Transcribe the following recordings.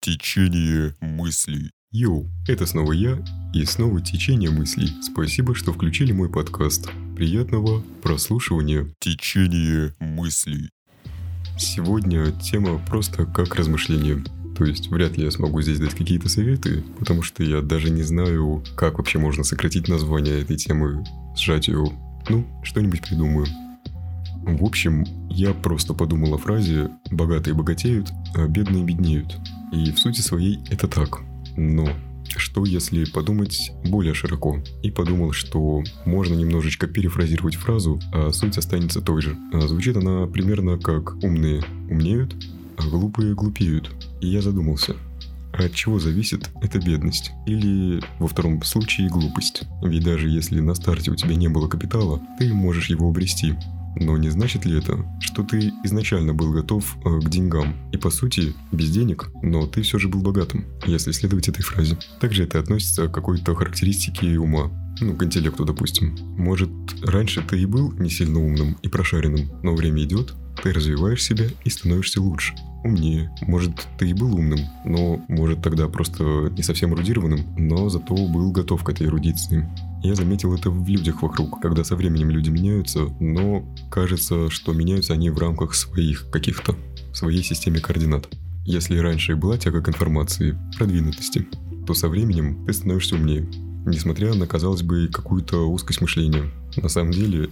Течение мыслей. Йоу, это снова я и снова течение мыслей. Спасибо, что включили мой подкаст. Приятного прослушивания. Течение мыслей. Сегодня тема просто как размышление. То есть вряд ли я смогу здесь дать какие-то советы, потому что я даже не знаю, как вообще можно сократить название этой темы, сжать ее. Ну, что-нибудь придумаю. В общем, я просто подумал о фразе «богатые богатеют, а бедные беднеют». И в сути своей это так. Но что если подумать более широко? И подумал, что можно немножечко перефразировать фразу, а суть останется той же. А звучит она примерно как «умные умнеют, а глупые глупеют». И я задумался, от чего зависит эта бедность? Или, во втором случае, глупость? Ведь даже если на старте у тебя не было капитала, ты можешь его обрести. Но не значит ли это, что ты изначально был готов э, к деньгам и по сути без денег, но ты все же был богатым, если следовать этой фразе? Также это относится к какой-то характеристике ума, ну, к интеллекту, допустим. Может, раньше ты и был не сильно умным и прошаренным, но время идет, ты развиваешь себя и становишься лучше, умнее. Может, ты и был умным, но, может, тогда просто не совсем эрудированным, но зато был готов к этой эрудиции. Я заметил это в людях вокруг, когда со временем люди меняются, но кажется, что меняются они в рамках своих каких-то, своей системе координат. Если раньше была тяга к информации, продвинутости, то со временем ты становишься умнее, несмотря на, казалось бы, какую-то узкость мышления. На самом деле,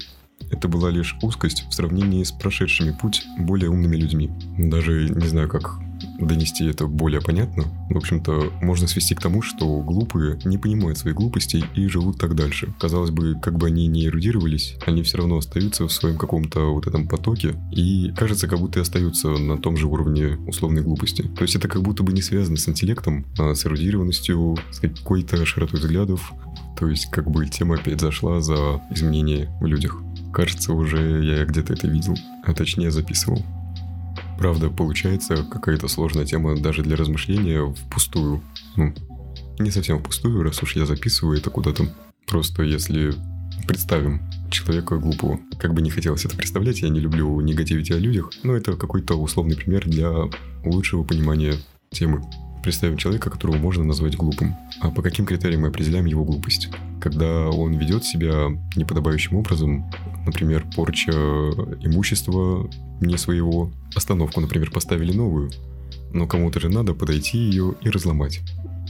это была лишь узкость в сравнении с прошедшими путь более умными людьми. Даже не знаю, как донести это более понятно. В общем-то, можно свести к тому, что глупые не понимают своей глупостей и живут так дальше. Казалось бы, как бы они ни эрудировались, они все равно остаются в своем каком-то вот этом потоке и кажется, как будто и остаются на том же уровне условной глупости. То есть это как будто бы не связано с интеллектом, а с эрудированностью, с какой-то широтой взглядов. То есть как бы тема опять зашла за изменения в людях. Кажется, уже я где-то это видел, а точнее записывал. Правда, получается какая-то сложная тема даже для размышления впустую. Ну, не совсем впустую, раз уж я записываю это куда-то. Просто если представим человека глупого. Как бы не хотелось это представлять, я не люблю негативить о людях, но это какой-то условный пример для лучшего понимания темы. Представим человека, которого можно назвать глупым. А по каким критериям мы определяем его глупость? Когда он ведет себя неподобающим образом, например, порча имущества не своего, остановку, например, поставили новую, но кому-то же надо подойти ее и разломать.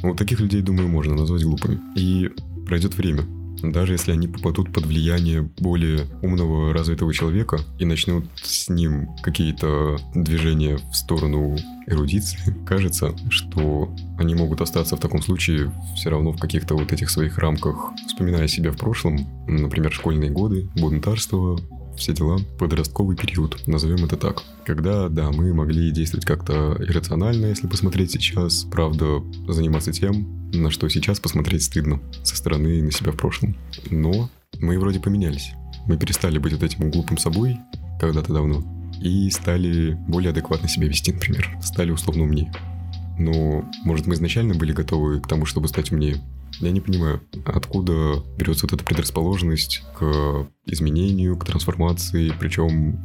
Вот таких людей, думаю, можно назвать глупыми. И пройдет время, даже если они попадут под влияние более умного, развитого человека и начнут с ним какие-то движения в сторону эрудиции, кажется, что они могут остаться в таком случае все равно в каких-то вот этих своих рамках, вспоминая себя в прошлом, например, школьные годы, бунтарство, все дела, подростковый период, назовем это так. Когда, да, мы могли действовать как-то иррационально, если посмотреть сейчас, правда, заниматься тем, на что сейчас посмотреть стыдно со стороны на себя в прошлом. Но мы вроде поменялись. Мы перестали быть вот этим глупым собой когда-то давно и стали более адекватно себя вести, например. Стали условно умнее. Но, может, мы изначально были готовы к тому, чтобы стать умнее. Я не понимаю, откуда берется вот эта предрасположенность к изменению, к трансформации, причем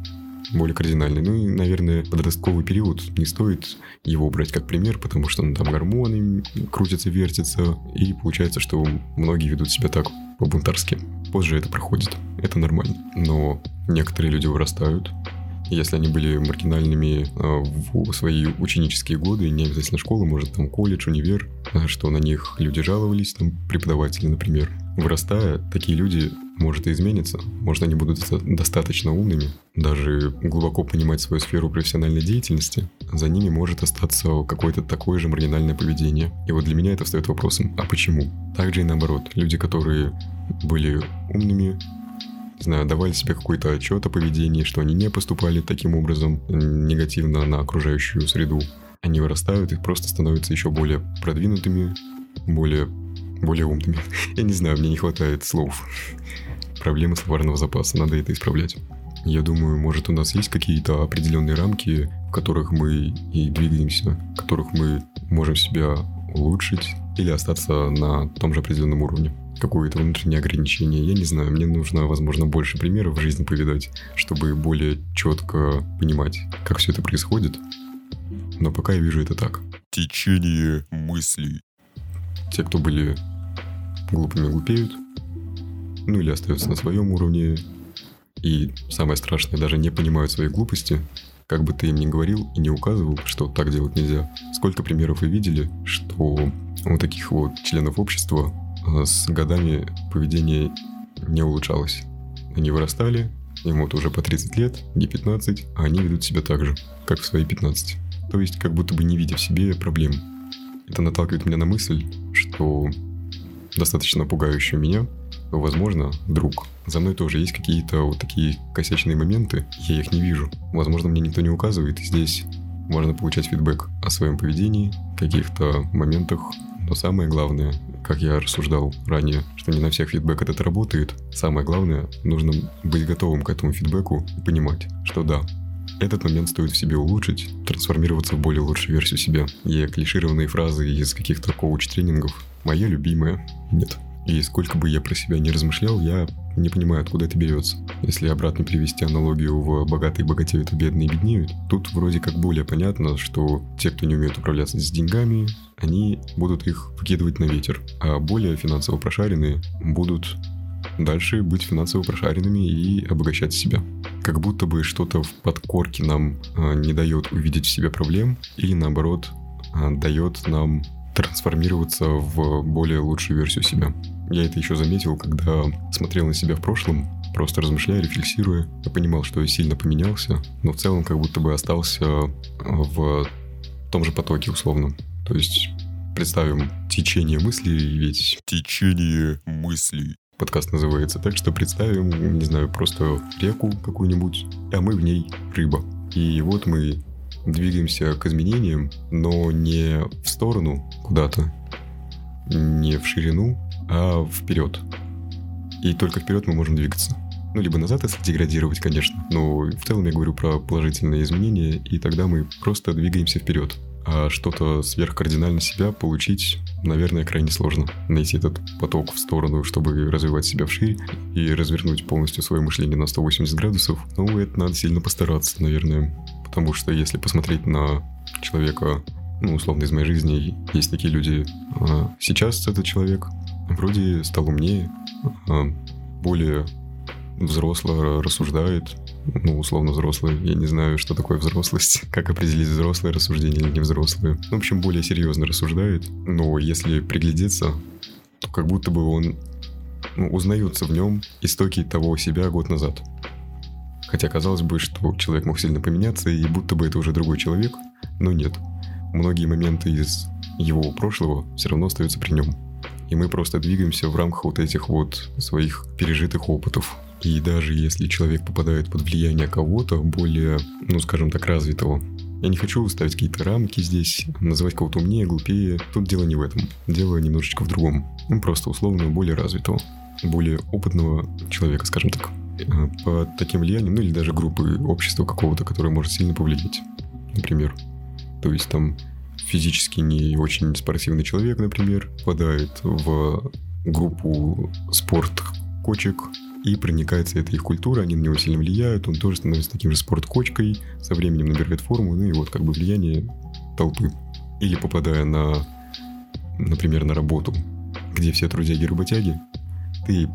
более кардинальный. Ну и, наверное, подростковый период не стоит его брать как пример, потому что ну, там гормоны крутятся, вертятся, и получается, что многие ведут себя так по-бунтарски. Позже это проходит, это нормально. Но некоторые люди вырастают, если они были маргинальными а, в свои ученические годы, не обязательно школа, может там колледж, универ, что на них люди жаловались, там преподаватели, например. Вырастая, такие люди, может, и изменятся. Может, они будут достаточно умными, даже глубоко понимать свою сферу профессиональной деятельности. За ними может остаться какое-то такое же маргинальное поведение. И вот для меня это встает вопросом, а почему? Также и наоборот, люди, которые были умными, знаю, давали себе какой-то отчет о поведении, что они не поступали таким образом негативно на окружающую среду. Они вырастают и просто становятся еще более продвинутыми, более, более умными. Я не знаю, мне не хватает слов. Проблемы словарного запаса, надо это исправлять. Я думаю, может у нас есть какие-то определенные рамки, в которых мы и двигаемся, в которых мы можем себя улучшить или остаться на том же определенном уровне. Какое-то внутреннее ограничение, я не знаю, мне нужно, возможно, больше примеров в жизни повидать, чтобы более четко понимать, как все это происходит. Но пока я вижу это так. Течение мыслей. Те, кто были глупыми, глупеют, ну или остаются на своем уровне, и самое страшное, даже не понимают своей глупости, как бы ты им ни говорил и не указывал, что так делать нельзя. Сколько примеров вы видели, что у таких вот членов общества э, с годами поведение не улучшалось. Они вырастали, им вот уже по 30 лет, не 15, а они ведут себя так же, как в свои 15. То есть как будто бы не видя в себе проблем. Это наталкивает меня на мысль, что достаточно пугающую меня, возможно, вдруг за мной тоже есть какие-то вот такие косячные моменты, я их не вижу. Возможно, мне никто не указывает, и здесь можно получать фидбэк о своем поведении, каких-то моментах, но самое главное, как я рассуждал ранее, что не на всех фидбэк этот работает, самое главное, нужно быть готовым к этому фидбэку и понимать, что да, этот момент стоит в себе улучшить, трансформироваться в более лучшую версию себя. И клишированные фразы из каких-то коуч-тренингов «моя любимая» нет. И сколько бы я про себя не размышлял, я не понимаю, откуда это берется. Если обратно привести аналогию в «богатые богатеют, а бедные беднеют», тут вроде как более понятно, что те, кто не умеют управляться с деньгами, они будут их выкидывать на ветер, а более финансово прошаренные будут дальше быть финансово прошаренными и обогащать себя. Как будто бы что-то в подкорке нам а, не дает увидеть в себе проблем или наоборот а, дает нам трансформироваться в более лучшую версию себя. Я это еще заметил, когда смотрел на себя в прошлом, просто размышляя, рефлексируя. Я понимал, что я сильно поменялся, но в целом как будто бы остался в том же потоке условно. То есть представим течение мыслей, ведь... Течение мыслей. Подкаст называется. Так что представим, не знаю, просто реку какую-нибудь, а мы в ней рыба. И вот мы двигаемся к изменениям, но не в сторону куда-то, не в ширину, а вперед. И только вперед мы можем двигаться. Ну, либо назад, если деградировать, конечно. Но в целом я говорю про положительные изменения, и тогда мы просто двигаемся вперед. А что-то сверхкардинально себя получить, наверное, крайне сложно. Найти этот поток в сторону, чтобы развивать себя вширь и развернуть полностью свое мышление на 180 градусов. Ну, это надо сильно постараться, наверное. Потому что если посмотреть на человека, ну, условно, из моей жизни, есть такие люди. А сейчас этот человек вроде стал умнее, а, более взросло рассуждает, ну, условно взрослый. Я не знаю, что такое взрослость, как определить взрослое рассуждение или не взрослое. В общем, более серьезно рассуждает. Но если приглядеться, то как будто бы он ну, узнаются в нем истоки того себя год назад. Хотя казалось бы, что человек мог сильно поменяться, и будто бы это уже другой человек, но нет. Многие моменты из его прошлого все равно остаются при нем. И мы просто двигаемся в рамках вот этих вот своих пережитых опытов. И даже если человек попадает под влияние кого-то более, ну скажем так, развитого, я не хочу ставить какие-то рамки здесь, называть кого-то умнее, глупее. Тут дело не в этом. Дело немножечко в другом. Ну, просто условно более развитого, более опытного человека, скажем так. Э, по таким влиянием, ну или даже группы общества какого-то, которое может сильно повлиять. Например. То есть там физически не очень спортивный человек, например, попадает в группу спорт-кочек и проникается этой их культура, они на него сильно влияют, он тоже становится таким же спорт-кочкой, со временем набирает форму, ну и вот как бы влияние толпы. Или попадая на, например, на работу, где все трудяги-работяги, ты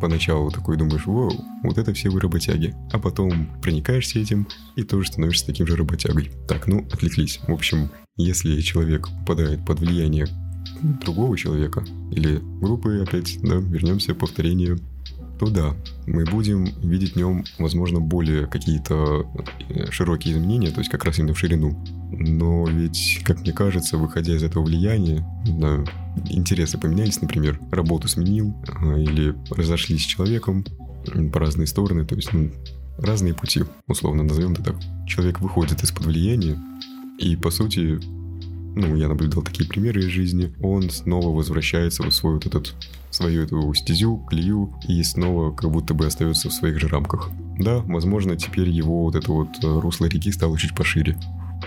поначалу такой думаешь, вау, вот это все вы работяги. А потом проникаешься этим и тоже становишься таким же работягой. Так, ну, отвлеклись. В общем, если человек попадает под влияние другого человека или группы, опять, да, вернемся к повторению то да, мы будем видеть в нем, возможно, более какие-то э, широкие изменения, то есть как раз именно в ширину. Но ведь, как мне кажется, выходя из этого влияния, да, интересы поменялись, например, работу сменил а, или разошлись с человеком по разные стороны, то есть ну, разные пути, условно назовем это так. Человек выходит из-под влияния, и, по сути, ну, я наблюдал такие примеры из жизни, он снова возвращается в свой вот этот, свою эту стезю, клею, и снова как будто бы остается в своих же рамках. Да, возможно, теперь его вот это вот э, русло реки стало чуть пошире.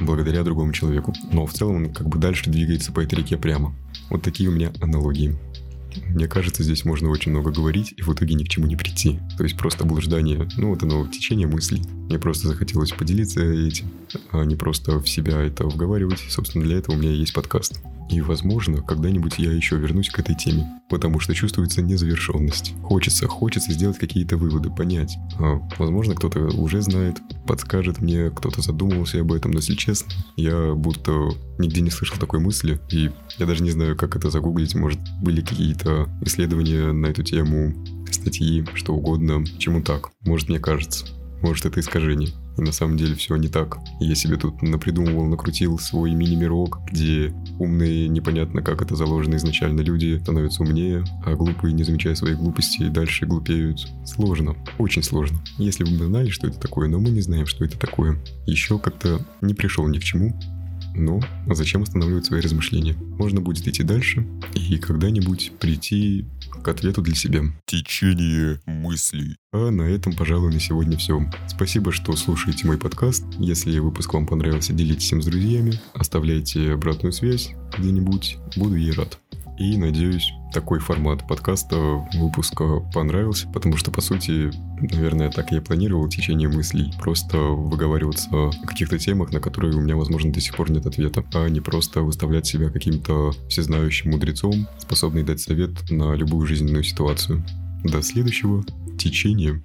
благодаря другому человеку. Но в целом он как бы дальше двигается по этой реке прямо. Вот такие у меня аналогии. Мне кажется, здесь можно очень много говорить и в итоге ни к чему не прийти. То есть просто блуждание, ну вот оно, течение мыслей. Мне просто захотелось поделиться этим, а не просто в себя это вговаривать. Собственно, для этого у меня есть подкаст. И, возможно, когда-нибудь я еще вернусь к этой теме, потому что чувствуется незавершенность. Хочется, хочется сделать какие-то выводы, понять. А, возможно, кто-то уже знает, подскажет мне, кто-то задумывался об этом, но если честно, я будто нигде не слышал такой мысли, и я даже не знаю, как это загуглить. Может, были какие-то исследования на эту тему, статьи, что угодно. Чему так? Может, мне кажется. Может, это искажение. И на самом деле все не так. Я себе тут напридумывал, накрутил свой мини-мирок, где умные, непонятно как это заложено изначально люди становятся умнее, а глупые, не замечая своей глупости, дальше глупеют. Сложно. Очень сложно. Если бы мы знали, что это такое, но мы не знаем, что это такое. Еще как-то не пришел ни к чему. Но зачем останавливать свои размышления? Можно будет идти дальше и когда-нибудь прийти к ответу для себя. Течение мыслей. А на этом, пожалуй, на сегодня все. Спасибо, что слушаете мой подкаст. Если выпуск вам понравился, делитесь им с друзьями, оставляйте обратную связь где-нибудь. Буду ей рад. И надеюсь, такой формат подкаста выпуска понравился, потому что, по сути, наверное, так я и планировал течение мыслей. Просто выговариваться о каких-то темах, на которые у меня, возможно, до сих пор нет ответа, а не просто выставлять себя каким-то всезнающим мудрецом, способный дать совет на любую жизненную ситуацию. До следующего течения.